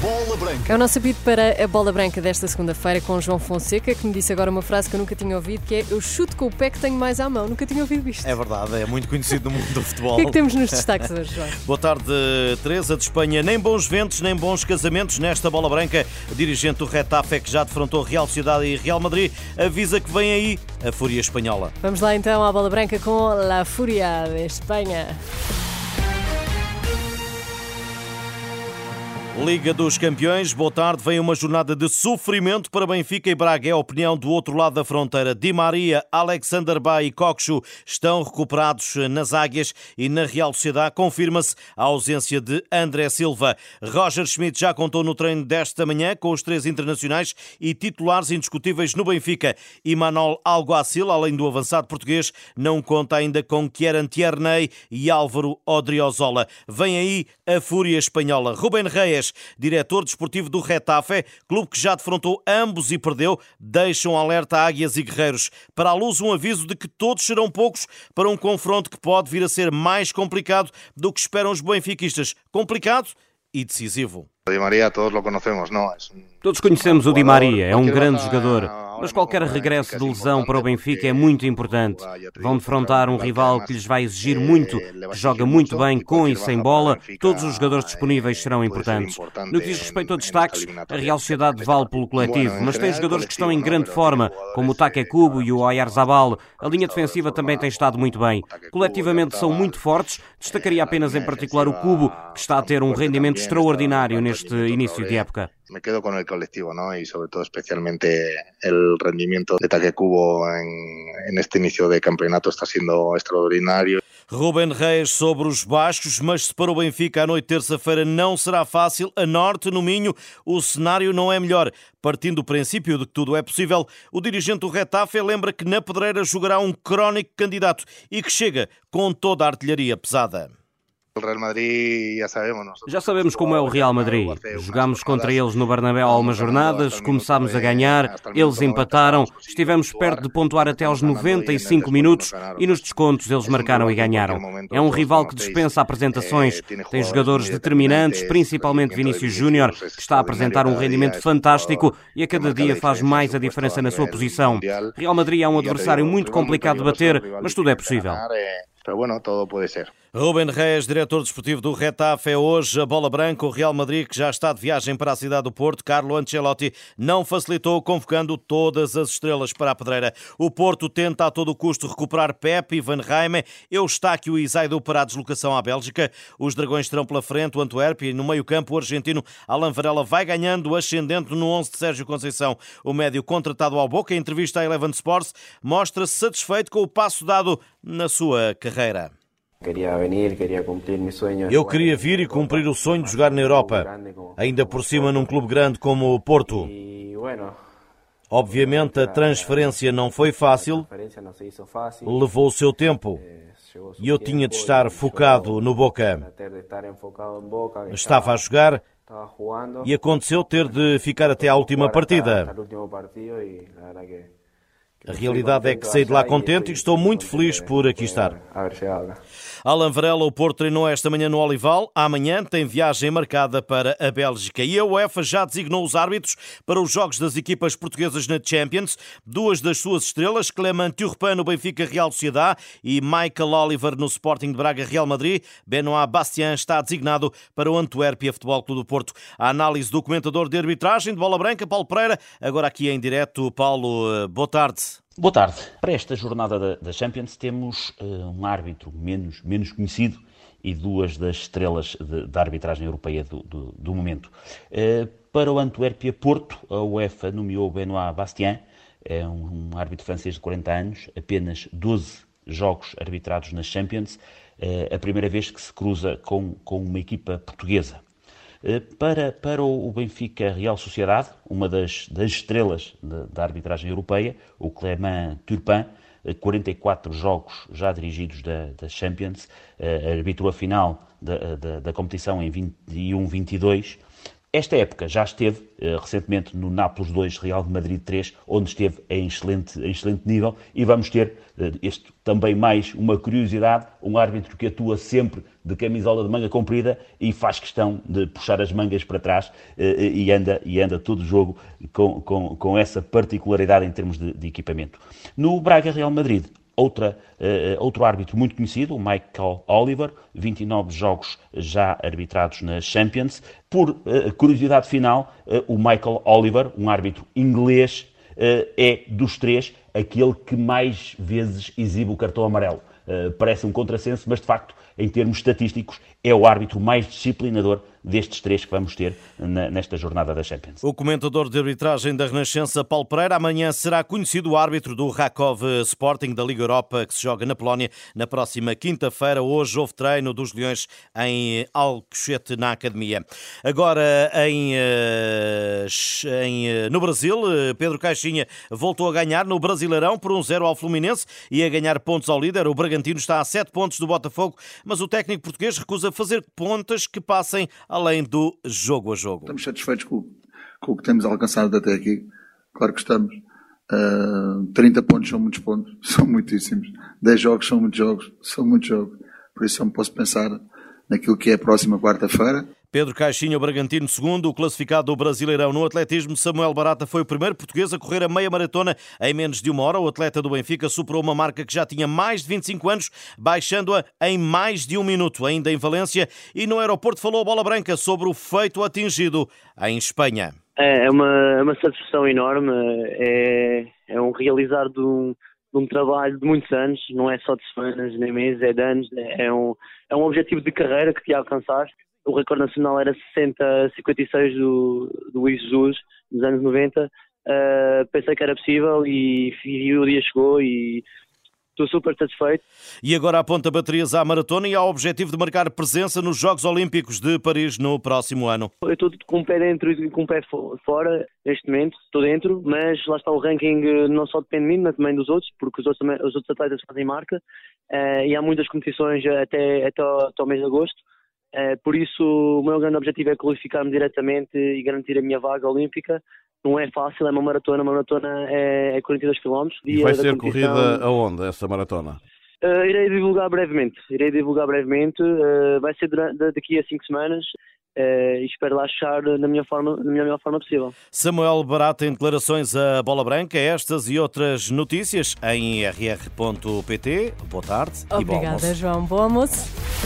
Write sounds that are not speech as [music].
Bola Branca. É o nosso apito para a bola branca desta segunda-feira com João Fonseca, que me disse agora uma frase que eu nunca tinha ouvido, que é eu chuto com o pé que tenho mais à mão. Nunca tinha ouvido isto. É verdade, é muito conhecido no mundo do [laughs] futebol. O que é que temos nos destaques hoje, João? [laughs] Boa tarde, Teresa de Espanha. Nem bons ventos, nem bons casamentos nesta bola branca. O dirigente do Retafe, que já defrontou Real Sociedade e Real Madrid, avisa que vem aí a fúria espanhola. Vamos lá então à bola branca com La Fúria de Espanha. Liga dos Campeões, boa tarde. Vem uma jornada de sofrimento para Benfica e Braga. É a opinião do outro lado da fronteira. Di Maria, Alexander Bay e Coxo estão recuperados nas águias e na Real Sociedade confirma-se a ausência de André Silva. Roger Schmidt já contou no treino desta manhã com os três internacionais e titulares indiscutíveis no Benfica. E Manol Alguacil, além do avançado português, não conta ainda com Kieran Tierney e Álvaro Odriozola. Vem aí a fúria espanhola. Ruben Diretor desportivo do Retafe, clube que já defrontou ambos e perdeu, deixam um alerta a Águias e Guerreiros. Para a luz, um aviso de que todos serão poucos para um confronto que pode vir a ser mais complicado do que esperam os benfiquistas. Complicado e decisivo. Di Maria, todos lo conocemos, não? Todos conhecemos o Di Maria, é um grande jogador, mas qualquer regresso de lesão para o Benfica é muito importante. Vão defrontar um rival que lhes vai exigir muito, que joga muito bem com e sem bola. Todos os jogadores disponíveis serão importantes. No que diz respeito a destaques, a Real Sociedade vale pelo coletivo, mas tem jogadores que estão em grande forma, como o Take Cubo e o Oyarzabal. A linha defensiva também tem estado muito bem. Coletivamente são muito fortes. Destacaria apenas em particular o Cubo, que está a ter um rendimento extraordinário neste neste início de época? Me quedo con el colectivo, ¿no? Y sobre todo especialmente el rendimiento de Taque Cubo en, en este inicio de campeonato está siendo extraordinario. Ruben Reis sobre os baixos, mas se para o Benfica a noite terça-feira não será fácil, a norte, no Minho, o cenário não é melhor. Partindo do princípio de que tudo é possível, o dirigente do Retafe lembra que na pedreira jogará um crónico candidato e que chega com toda a artilharia pesada. Já sabemos como é o Real Madrid. Jogámos contra eles no Bernabéu há umas jornadas, começámos a ganhar, eles empataram, estivemos perto de pontuar até aos 95 minutos e nos descontos eles marcaram e ganharam. É um rival que dispensa apresentações, tem jogadores determinantes, principalmente Vinícius Júnior, que está a apresentar um rendimento fantástico e a cada dia faz mais a diferença na sua posição. Real Madrid é um adversário muito complicado de bater, mas tudo é possível. Pero bueno, todo puede ser. Ruben Reis, diretor desportivo do Retafe, é hoje a bola branca. O Real Madrid, que já está de viagem para a cidade do Porto, Carlo Ancelotti, não facilitou, convocando todas as estrelas para a pedreira. O Porto tenta a todo custo recuperar Pepe e Van Rijmen, Eustáquio e Zaidu para a deslocação à Bélgica. Os Dragões terão pela frente o Antuérpia e no meio-campo o argentino Alan Varela vai ganhando ascendente no 11 de Sérgio Conceição. O médio contratado ao Boca, em entrevista à Eleven Sports, mostra-se satisfeito com o passo dado na sua carreira. Eu queria vir e cumprir o sonho de jogar na Europa, ainda por cima num clube grande como o Porto. Obviamente a transferência não foi fácil, levou o seu tempo e eu tinha de estar focado no Boca. Estava a jogar e aconteceu ter de ficar até à última partida. A realidade é que saí de lá contente e estou muito feliz por aqui estar. Alan Varela, o Porto treinou esta manhã no Olival. Amanhã tem viagem marcada para a Bélgica. E a UEFA já designou os árbitros para os jogos das equipas portuguesas na Champions. Duas das suas estrelas, Clement Turpin no Benfica Real Sociedade e Michael Oliver no Sporting de Braga Real Madrid. Benoit Bastien está designado para o Antuérpia Futebol Clube do Porto. A análise do comentador de arbitragem de Bola Branca, Paulo Pereira. Agora aqui em direto, Paulo, eh, boa tarde. Boa tarde. Para esta jornada da, Champions temos uh, um árbitro menos, menos conhecido e duas das estrelas da arbitragem europeia do, do, do momento. Uh, para o Antuérpia Porto, a UEFA nomeou Benoit Bastien, é um, um, árbitro francês de 40 anos, apenas 12 jogos arbitrados nas Champions, uh, a primeira vez que se cruza com, com uma equipa portuguesa. Eh, para, para o Benfica Real Sociedade, uma das, das estrelas da, arbitragem europeia, o Clément Turpin, 44 jogos já dirigidos da, da Champions, arbitrou a final da, da, da competição em 21-22 esta época já esteve uh, recentemente no Nápoles 2, Real de Madrid 3, onde esteve em excelente, em excelente nível, e vamos ter, uh, este também mais uma curiosidade, um árbitro que atua sempre de camisola de manga comprida e faz questão de puxar as mangas para trás uh, e, anda, e anda todo o jogo com, com, com essa particularidade em termos de, de equipamento. No Braga Real Madrid, outra, uh, outro árbitro muito conhecido, o Michael Oliver, 29 jogos já arbitrados na Champions. Por uh, curiosidade final, uh, o Michael Oliver, um árbitro inglês, é dos três aquele que mais vezes exibe o cartão amarelo. parece um contrassenso, mas de facto, em termos estatísticos, é o árbitro mais disciplinador destes três que vamos ter nesta jornada da Champions. O comentador de arbitragem da Renascença, Paulo Pereira, amanhã será conhecido o árbitro do Rakov Sporting da Liga Europa, que se joga na Polónia na próxima quinta-feira. Hoje houve treino dos Leões em Alcochete, na Academia. Agora, em, eh, em, eh, no Brasil, eh, Pedro Caixinha voltou a ganhar no Brasileirão por um 0 ao Fluminense e a ganhar pontos ao líder. O Bragantino está a 7 pontos do Botafogo, mas o técnico português recusa fazer pontas que passem além do jogo a jogo. Estamos satisfeitos com, com o que temos alcançado até aqui. Claro que estamos. Uh, ah, 30 pontos são muitos pontos, [laughs] são muitíssimos. 10 jogos são muitos jogos, são muitos jogos. Por isso eu me posso pensar naquilo que é a próxima quarta-feira. Pedro Caixinha, o Bragantino, segundo, o classificado do Brasileirão no atletismo, Samuel Barata foi o primeiro português a correr a meia maratona em menos de uma hora. O atleta do Benfica superou uma marca que já tinha mais de 25 anos, baixando-a em mais de um minuto, ainda em Valência. E no aeroporto falou a bola branca sobre o feito atingido em Espanha. É, é uma, é uma satisfação enorme, é, é um realizar de um, de um trabalho de muitos anos, não é só de semanas nem meses, é de anos, é um, é um objetivo de carreira que te alcançaste o recorde nacional era 60-56 do, do Luís Jesus, nos anos 90. Uh, ah, pensei que era possível e, e o dia chegou e estou super satisfeito. E agora aponta baterias à maratona e ao objetivo de marcar presença nos Jogos Olímpicos de Paris no próximo ano. Eu estou com o pé dentro e com o pé fora neste momento, estou dentro, mas lá está o ranking eh, não só depende de mim, mas também dos outros, porque os outros, também, os outros atletas fazem marca uh, e há muitas competições até, até, até o mês de agosto. Eh, por isso, o meu grande objetivo é qualificar-me diretamente e garantir a minha vaga olímpica. Não é fácil, é uma maratona. Uma maratona é, 42 km. E vai ser corrida aonde, essa maratona? Uh, irei divulgar brevemente. Irei divulgar brevemente. Uh, vai ser durante, daqui a cinco semanas. Uh, e espero lá achar na minha, forma, na minha melhor forma possível. Samuel Barata em declarações a Bola Branca, estas e outras notícias em rr.pt. Boa tarde Obrigada, e bom almoço. Obrigada, João. Bom almoço.